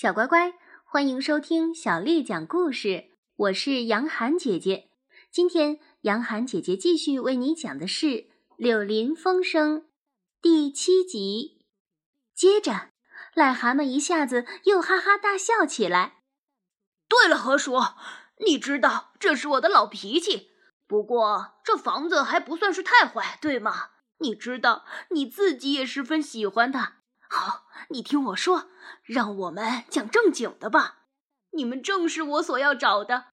小乖乖，欢迎收听小丽讲故事。我是杨涵姐姐。今天，杨涵姐姐继续为你讲的是《柳林风声》第七集。接着，癞蛤蟆一下子又哈哈大笑起来。对了，河鼠，你知道这是我的老脾气。不过，这房子还不算是太坏，对吗？你知道，你自己也十分喜欢它。好，你听我说，让我们讲正经的吧。你们正是我所要找的，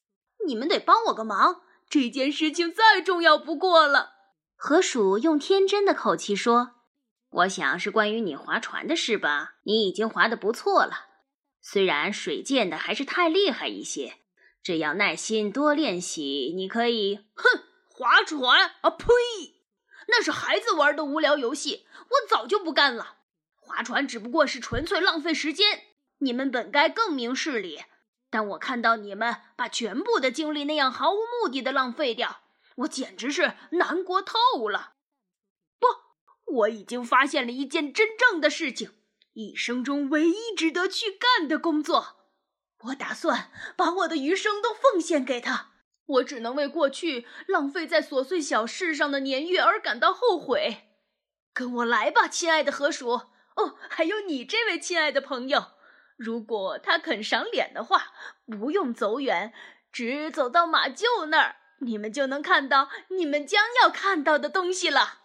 你们得帮我个忙。这件事情再重要不过了。河鼠用天真的口气说：“我想是关于你划船的事吧？你已经划得不错了，虽然水溅的还是太厉害一些，只要耐心多练习，你可以……哼，划船啊！呸，那是孩子玩的无聊游戏，我早就不干了。”划船只不过是纯粹浪费时间，你们本该更明事理。但我看到你们把全部的精力那样毫无目的的浪费掉，我简直是难过透了。不，我已经发现了一件真正的事情，一生中唯一值得去干的工作。我打算把我的余生都奉献给他。我只能为过去浪费在琐碎小事上的年月而感到后悔。跟我来吧，亲爱的河鼠。哦，还有你这位亲爱的朋友，如果他肯赏脸的话，不用走远，只走到马厩那儿，你们就能看到你们将要看到的东西了。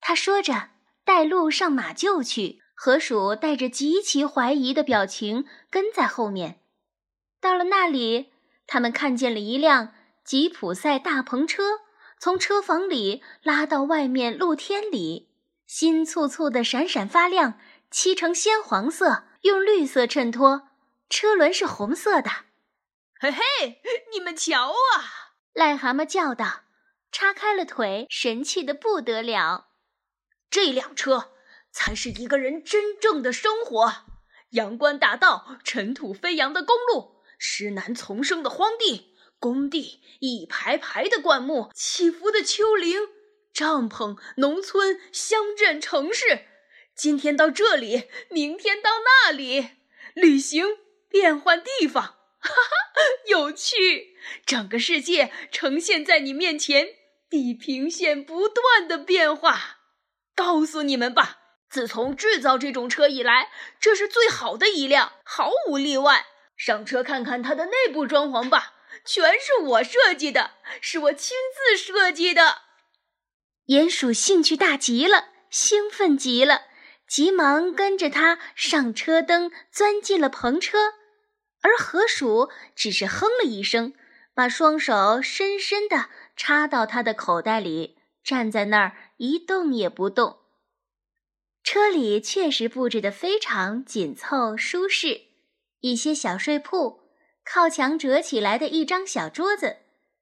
他说着，带路上马厩去。河鼠带着极其怀疑的表情跟在后面。到了那里，他们看见了一辆吉普赛大篷车，从车房里拉到外面露天里。新簇簇的，闪闪发亮，漆成鲜黄色，用绿色衬托。车轮是红色的。嘿嘿，你们瞧啊！癞蛤蟆叫道，叉开了腿，神气的不得了。这辆车才是一个人真正的生活：阳关大道，尘土飞扬的公路，石楠丛生的荒地，工地，一排排的灌木，起伏的丘陵。帐篷、农村、乡镇、城市，今天到这里，明天到那里，旅行，变换地方，哈哈，有趣！整个世界呈现在你面前，地平线不断的变化。告诉你们吧，自从制造这种车以来，这是最好的一辆，毫无例外。上车看看它的内部装潢吧，全是我设计的，是我亲自设计的。鼹鼠兴趣大极了，兴奋极了，急忙跟着他上车灯，钻进了篷车。而河鼠只是哼了一声，把双手深深地插到他的口袋里，站在那儿一动也不动。车里确实布置得非常紧凑舒适，一些小睡铺，靠墙折起来的一张小桌子，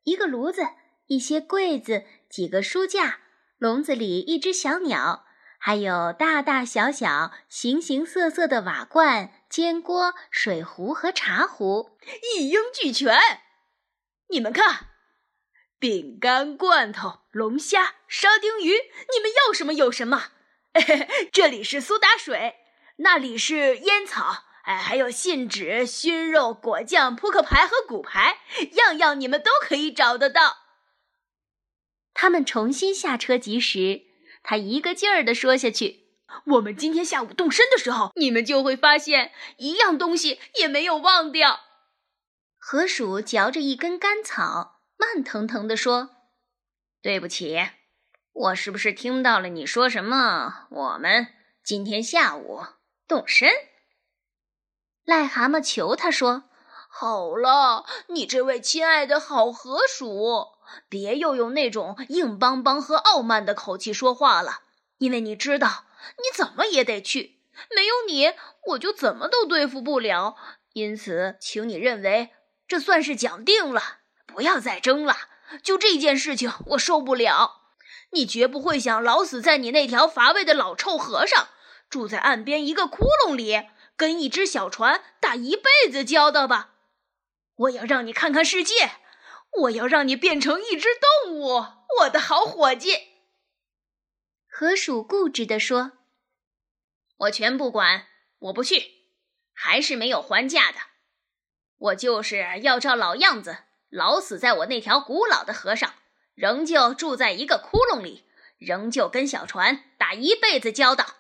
一个炉子，一些柜子，几个书架。笼子里一只小鸟，还有大大小小、形形色色的瓦罐、煎锅、水壶和茶壶，一应俱全。你们看，饼干、罐头、龙虾、沙丁鱼，你们要什么有什么。这里是苏打水，那里是烟草，哎，还有信纸、熏肉、果酱、扑克牌和骨牌，样样你们都可以找得到。他们重新下车及时，他一个劲儿地说下去：“我们今天下午动身的时候，你们就会发现一样东西也没有忘掉。”河鼠嚼着一根干草，慢腾腾地说：“对不起，我是不是听到了你说什么？我们今天下午动身？”癞蛤蟆求他说：“好了，你这位亲爱的好河鼠。”别又用那种硬邦邦和傲慢的口气说话了，因为你知道，你怎么也得去。没有你，我就怎么都对付不了。因此，请你认为这算是讲定了，不要再争了。就这件事情，我受不了。你绝不会想老死在你那条乏味的老臭河上，住在岸边一个窟窿里，跟一只小船打一辈子交道吧？我要让你看看世界。我要让你变成一只动物，我的好伙计。河鼠固执地说：“我全不管，我不去。还是没有还价的。我就是要照老样子，老死在我那条古老的河上，仍旧住在一个窟窿里，仍旧跟小船打一辈子交道。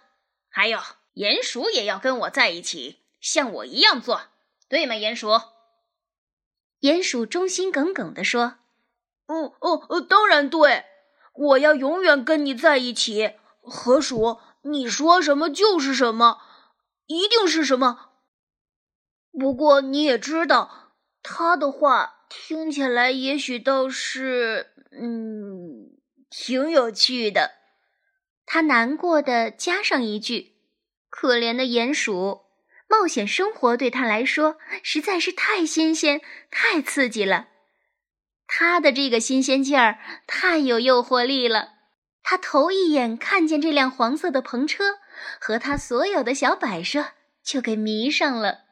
还有，鼹鼠也要跟我在一起，像我一样做，对吗？鼹鼠。鼹鼠忠心耿耿地说：“哦哦哦，当然对，我要永远跟你在一起。河鼠，你说什么就是什么，一定是什么。”不过你也知道，他的话听起来也许倒是，嗯，挺有趣的。他难过的加上一句：“可怜的鼹鼠，冒险生活对他来说实在是太新鲜、太刺激了。他的这个新鲜劲儿太有诱惑力了。他头一眼看见这辆黄色的篷车和他所有的小摆设，就给迷上了。”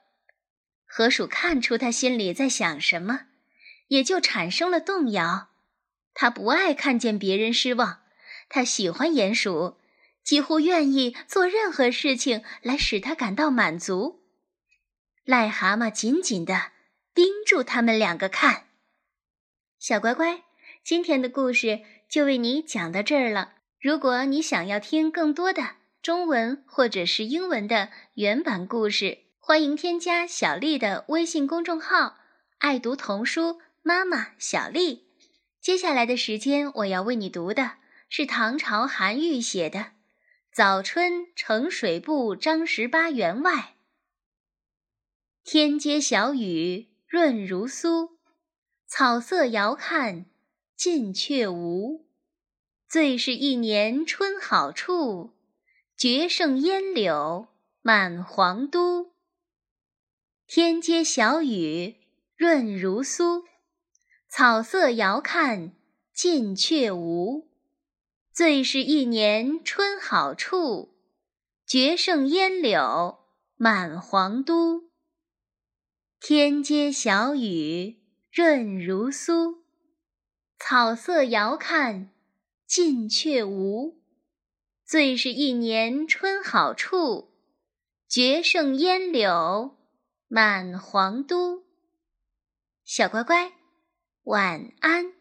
河鼠看出他心里在想什么，也就产生了动摇。他不爱看见别人失望，他喜欢鼹鼠，几乎愿意做任何事情来使他感到满足。癞蛤蟆紧紧地盯住他们两个看。小乖乖，今天的故事就为你讲到这儿了。如果你想要听更多的中文或者是英文的原版故事，欢迎添加小丽的微信公众号“爱读童书妈妈小丽”。接下来的时间，我要为你读的是唐朝韩愈写的《早春呈水部张十八员外》。天街小雨润如酥，草色遥看近却无。最是一年春好处，绝胜烟柳满皇都。天街小雨润如酥，草色遥看近却无。最是一年春好处，绝胜烟柳满皇都。天街小雨润如酥，草色遥看近却无。最是一年春好处，绝胜烟柳。满皇都，小乖乖，晚安。